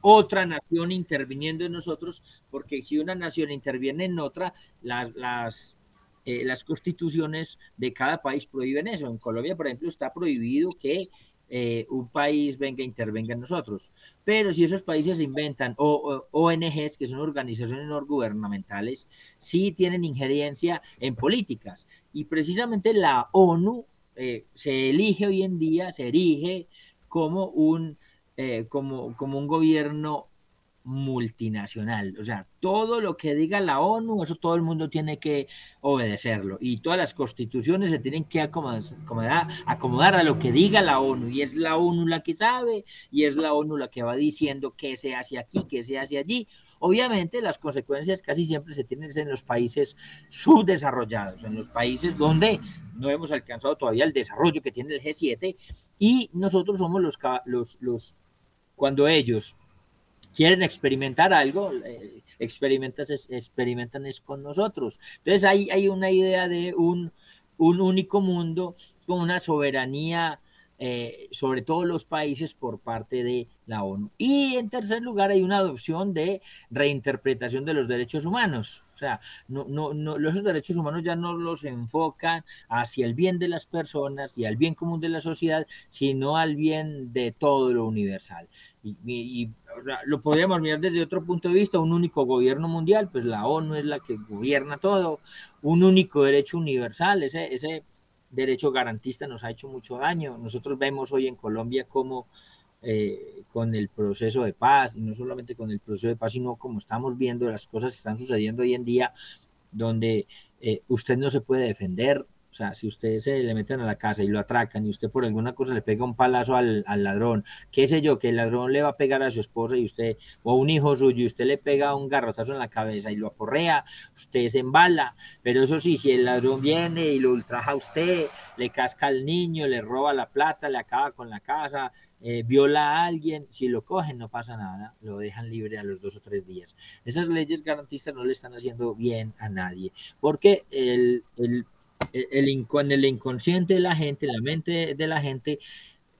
otra nación interviniendo en nosotros, porque si una nación interviene en otra, las, las, eh, las constituciones de cada país prohíben eso. En Colombia, por ejemplo, está prohibido que eh, un país venga e intervenga en nosotros. Pero si esos países inventan o, ONGs, que son organizaciones no gubernamentales, sí tienen injerencia en políticas. Y precisamente la ONU eh, se elige hoy en día, se erige como un, eh, como, como un gobierno multinacional. O sea, todo lo que diga la ONU, eso todo el mundo tiene que obedecerlo. Y todas las constituciones se tienen que acomodar, acomodar, a lo que diga la ONU. Y es la ONU la que sabe, y es la ONU la que va diciendo qué se hace aquí, qué se hace allí. Obviamente las consecuencias casi siempre se tienen en los países subdesarrollados, en los países donde no hemos alcanzado todavía el desarrollo que tiene el G7 y nosotros somos los, los, los cuando ellos quieren experimentar algo, eh, experimentan es con nosotros. Entonces hay, hay una idea de un, un único mundo con una soberanía eh, sobre todos los países por parte de la ONU. Y en tercer lugar hay una adopción de reinterpretación de los derechos humanos. O sea, no, no, los derechos humanos ya no los enfocan hacia el bien de las personas y al bien común de la sociedad, sino al bien de todo lo universal. Y, lo podríamos mirar desde otro punto de vista, un único gobierno mundial, pues la ONU es la que gobierna todo, un único derecho universal, ese derecho garantista nos ha hecho mucho daño. Nosotros vemos hoy en Colombia cómo eh, con el proceso de paz, y no solamente con el proceso de paz, sino como estamos viendo las cosas que están sucediendo hoy en día, donde eh, usted no se puede defender, o sea, si ustedes se le meten a la casa y lo atracan y usted por alguna cosa le pega un palazo al, al, ladrón, qué sé yo, que el ladrón le va a pegar a su esposa y usted, o a un hijo suyo, y usted le pega un garrotazo en la cabeza y lo aporrea, usted se embala. Pero eso sí, si el ladrón viene y lo ultraja a usted, le casca al niño, le roba la plata, le acaba con la casa, eh, viola a alguien, si lo cogen no pasa nada, lo dejan libre a los dos o tres días. Esas leyes garantistas no le están haciendo bien a nadie, porque el, el el, en el inconsciente de la gente, la mente de la gente,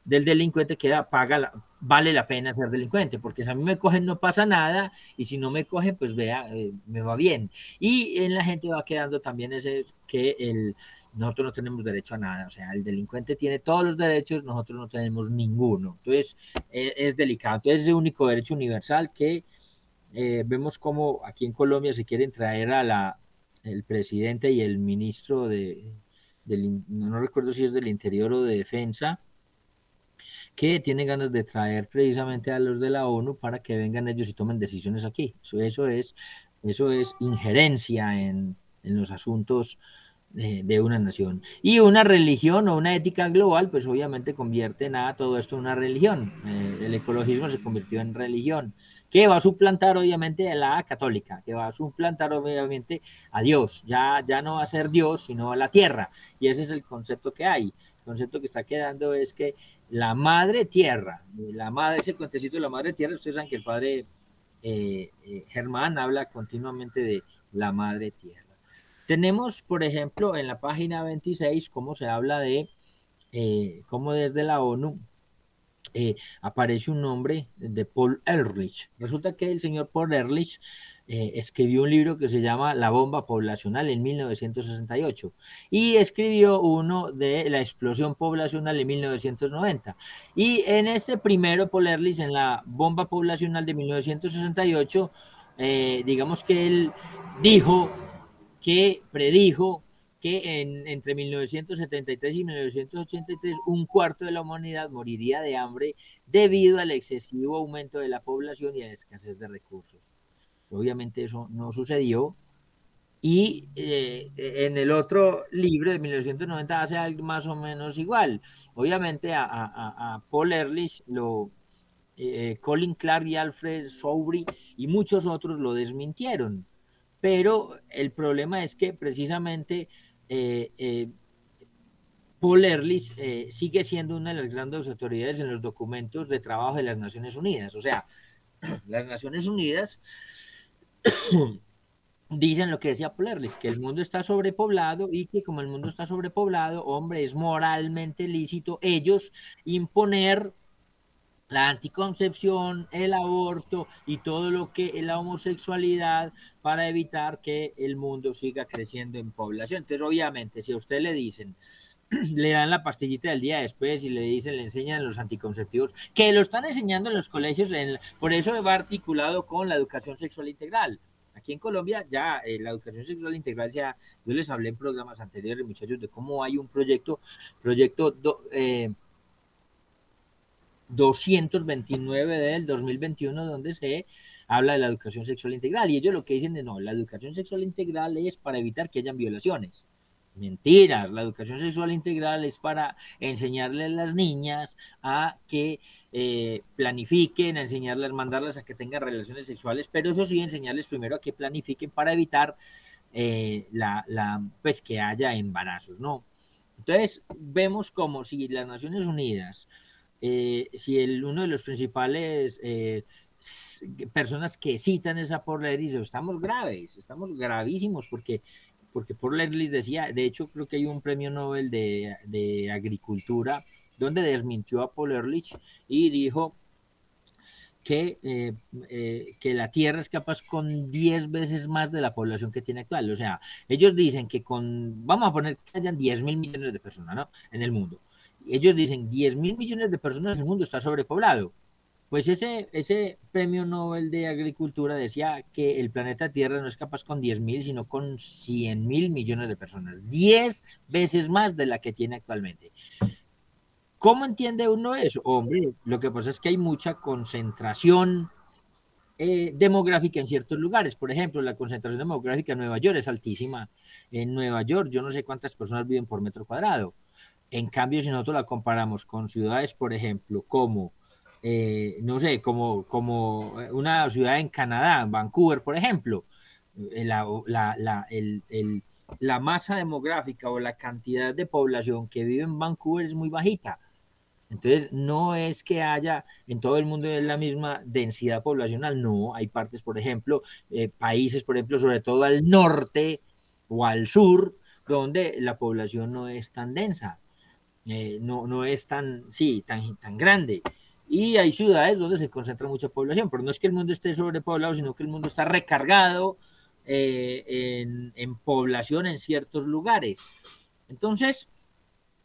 del delincuente queda, paga, la, vale la pena ser delincuente, porque si a mí me cogen no pasa nada, y si no me cogen, pues vea, eh, me va bien. Y en la gente va quedando también ese que el, nosotros no tenemos derecho a nada, o sea, el delincuente tiene todos los derechos, nosotros no tenemos ninguno. Entonces, eh, es delicado. Entonces, es el único derecho universal que eh, vemos como aquí en Colombia se quieren traer a la, el presidente y el ministro de, del, no recuerdo si es del Interior o de Defensa, que tienen ganas de traer precisamente a los de la ONU para que vengan ellos y tomen decisiones aquí. Eso, eso es, eso es injerencia en, en los asuntos de, una nación. Y una religión o una ética global, pues obviamente convierte nada todo esto en una religión. Eh, el ecologismo se convirtió en religión, que va a suplantar obviamente a la católica, que va a suplantar obviamente a Dios. Ya, ya no va a ser Dios, sino a la tierra. Y ese es el concepto que hay. El concepto que está quedando es que la madre tierra, la madre, ese cuentecito de la madre tierra, ustedes saben que el padre eh, eh, Germán habla continuamente de la madre tierra. Tenemos, por ejemplo, en la página 26, cómo se habla de eh, cómo desde la ONU eh, aparece un nombre de Paul Ehrlich. Resulta que el señor Paul Ehrlich eh, escribió un libro que se llama La bomba poblacional en 1968 y escribió uno de la explosión poblacional en 1990. Y en este primero, Paul Ehrlich, en la bomba poblacional de 1968, eh, digamos que él dijo que predijo que en, entre 1973 y 1983 un cuarto de la humanidad moriría de hambre debido al excesivo aumento de la población y a la escasez de recursos. Obviamente eso no sucedió. Y eh, en el otro libro de 1990 hace algo más o menos igual. Obviamente a, a, Paul Ehrlich, lo, eh, Colin Clark y Alfred Soubry y muchos otros lo desmintieron. Pero el problema es que precisamente eh, eh, Paul eh, sigue siendo una de las grandes autoridades en los documentos de trabajo de las Naciones Unidas. O sea, <clears throat> las Naciones Unidas <clears throat> dicen lo que decía Paul que el mundo está sobrepoblado y que como el mundo está sobrepoblado, hombre, es moralmente lícito ellos imponer la anticoncepción, el aborto y todo lo que es la homosexualidad para evitar que el mundo siga creciendo en población. Entonces, obviamente, si a usted le dicen, <clears throat> le dan la pastillita del día después y le dicen, le enseñan los anticonceptivos, que lo están enseñando en los colegios, en, por eso va articulado con la educación sexual integral. Aquí en Colombia ya eh, la educación sexual integral, ya, yo les hablé en programas anteriores, muchachos, de cómo hay un proyecto, proyecto eh, 229 del 2021 donde se habla de la educación sexual integral y ellos lo que dicen es no, la educación sexual integral es para evitar que hayan violaciones. Mentiras, la educación sexual integral es para enseñarle a las niñas a que eh, planifiquen, a enseñarles, mandarlas a que tengan relaciones sexuales, pero eso sí, enseñarles primero a que planifiquen para evitar eh, la, la, pues que haya embarazos, ¿no? Entonces, vemos como si las Naciones Unidas eh, si el, uno de los principales eh, personas que citan esa por dice, estamos graves, estamos gravísimos porque porque por les decía, de hecho creo que hay un premio Nobel de, de agricultura donde desmintió a Paul Ehrlich y dijo que, eh, que la Tierra es capaz con 10 veces más de la población que tiene actual. O sea, ellos dicen que con, vamos a poner que hayan 10 mil millones de personas ¿no? en el mundo ellos dicen 10 mil millones de personas en el mundo está sobrepoblado. Pues ese, ese premio Nobel de Agricultura decía que el planeta Tierra no es capaz con 10 mil, sino con 100 mil millones de personas. 10 veces más de la que tiene actualmente. ¿Cómo entiende uno eso? Hombre, lo que pasa es que hay mucha concentración eh, demográfica en ciertos lugares. Por ejemplo, la concentración demográfica en Nueva York es altísima. En Nueva York yo no sé cuántas personas viven por metro cuadrado. En cambio, si nosotros la comparamos con ciudades, por ejemplo, como, eh, no sé, como, como una ciudad en Canadá, Vancouver, por ejemplo, eh, la masa demográfica o la cantidad de población que vive en Vancouver es muy bajita. Entonces, no es que haya en todo el mundo la misma densidad poblacional, no, hay partes, por ejemplo, eh, países, por ejemplo, sobre todo al norte o al sur, donde la población no es tan densa. Eh, no, no es tan, sí, tan, tan grande. Y hay ciudades donde se concentra mucha población, pero no es que el mundo esté sobrepoblado, sino que el mundo está recargado eh, en, población en ciertos lugares. Entonces,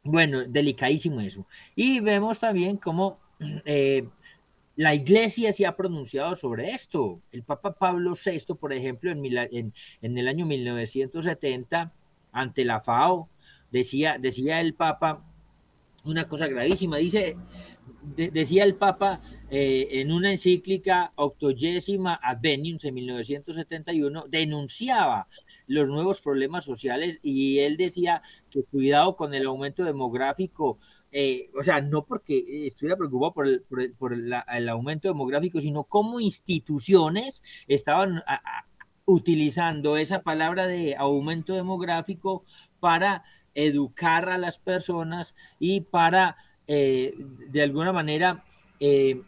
bueno, delicadísimo eso. Y vemos también cómo <clears throat> eh, la iglesia se ha pronunciado sobre esto. El Papa Pablo VI, por ejemplo, en, en, en el año 1970, ante la FAO, decía, decía el Papa, una cosa gravísima. Dice, decía el Papa eh, en una encíclica Octogésima Advenium en 1971, denunciaba los nuevos problemas sociales y él decía que cuidado con el aumento demográfico. Eh, o sea, no porque estuviera preocupado por, el, por, el, aumento demográfico, sino como instituciones estaban utilizando esa palabra de aumento demográfico para educar a las personas y para, eh, de alguna manera, eh,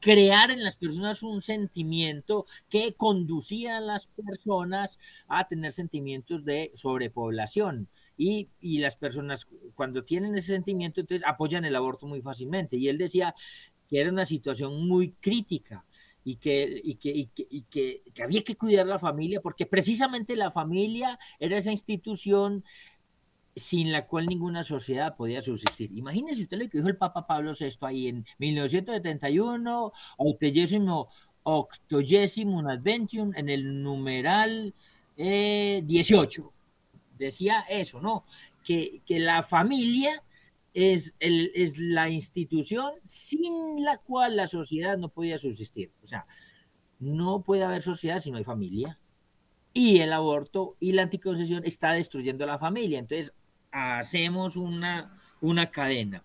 crear en las personas un sentimiento que conducía a las personas a tener sentimientos de sobrepoblación. y, y, las personas cuando tienen ese sentimiento, entonces apoyan el aborto muy fácilmente. Y él decía que era una situación muy crítica y que, y que, y que, y que, había que cuidar la familia, porque precisamente la familia era esa institución sin la cual ninguna sociedad podía subsistir. Imagínese usted lo que dijo el Papa Pablo VI ahí en 1971, octogésimo, octogésimo adventium, en el numeral eh, 18. Decía eso, ¿no? Que, que la familia es, el, es la institución sin la cual la sociedad no podía subsistir. O sea, no puede haber sociedad si no hay familia. Y el aborto y la anticoncepción está destruyendo la familia. Entonces, hacemos una, una cadena.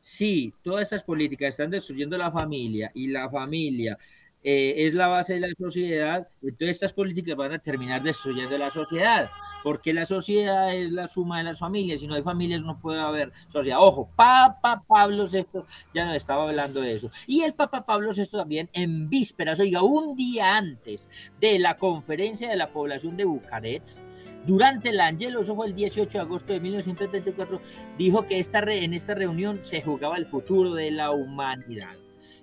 Si todas estas políticas están destruyendo la familia y la familia eh, es la base de la sociedad, entonces estas políticas van a terminar destruyendo la sociedad, porque la sociedad es la suma de las familias, si no hay familias no puede haber sociedad. Ojo, Papa Pablo VI ya nos estaba hablando de eso. Y el Papa Pablo VI también en vísperas, oiga, un día antes de la conferencia de la población de Bucarest, durante el Angelo, eso fue el 18 de agosto de 1974, dijo que esta en esta reunión se jugaba el futuro de la humanidad.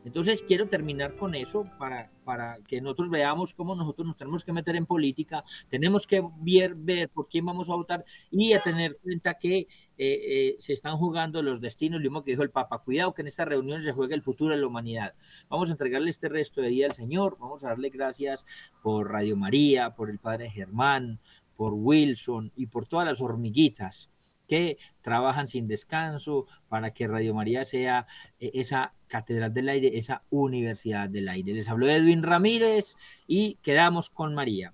Entonces quiero terminar con eso para, para que nosotros veamos cómo nosotros nos tenemos que meter en política, tenemos que ver, por quién vamos a votar y a tener cuenta que eh, eh, se están jugando los destinos, lo mismo que dijo el Papa, cuidado que en esta reunión se juegue el futuro de la humanidad. Vamos a entregarle este resto de día al Señor, vamos a darle gracias por Radio María, por el Padre Germán, por Wilson y por todas las hormiguitas que trabajan sin descanso para que Radio María sea eh, esa catedral del aire, esa universidad del aire. Les habló Edwin Ramírez y quedamos con María.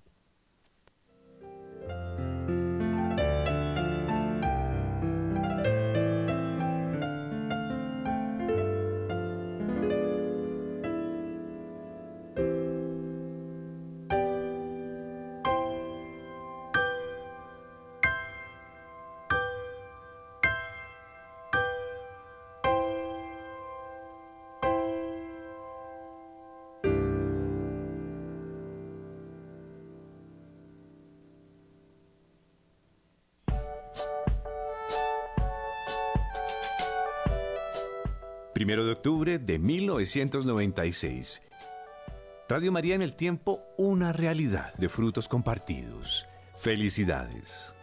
De octubre de 1996. Radio María en el tiempo, una realidad de frutos compartidos. Felicidades.